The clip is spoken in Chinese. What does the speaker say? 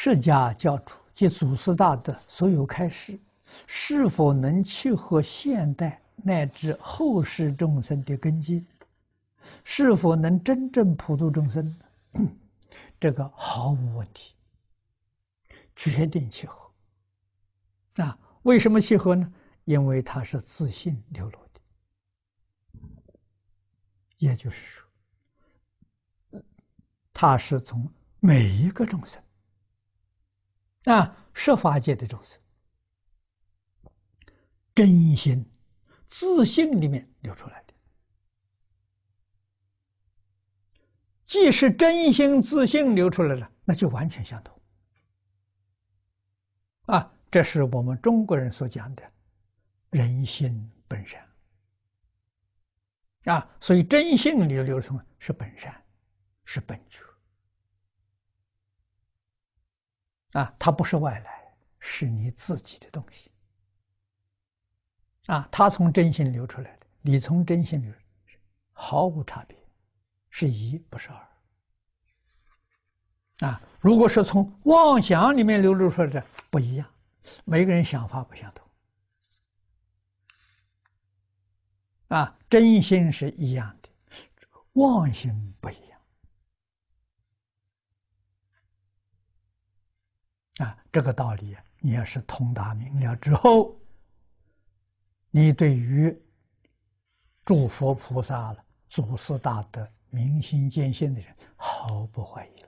释迦教主及祖师大德所有开示，是否能契合现代乃至后世众生的根基？是否能真正普度众生？这个毫无问题，决定契合。啊，为什么契合呢？因为它是自信流露的，也就是说，它是从每一个众生，啊，十法界的众生，真心自信里面流出来的。既是真心自信流出来了，那就完全相同。啊，这是我们中国人所讲的“人心本善”。啊，所以真性流流出是本善，是本觉。啊，它不是外来，是你自己的东西。啊，它从真心流出来的，你从真心流，毫无差别。是一，不是二。啊，如果是从妄想里面流露出来的，不一样。每个人想法不相同。啊，真心是一样的，妄心不一样。啊，这个道理你要是通达明了之后，你对于诸佛菩萨了、祖师大德。明心见性的人毫不怀疑了。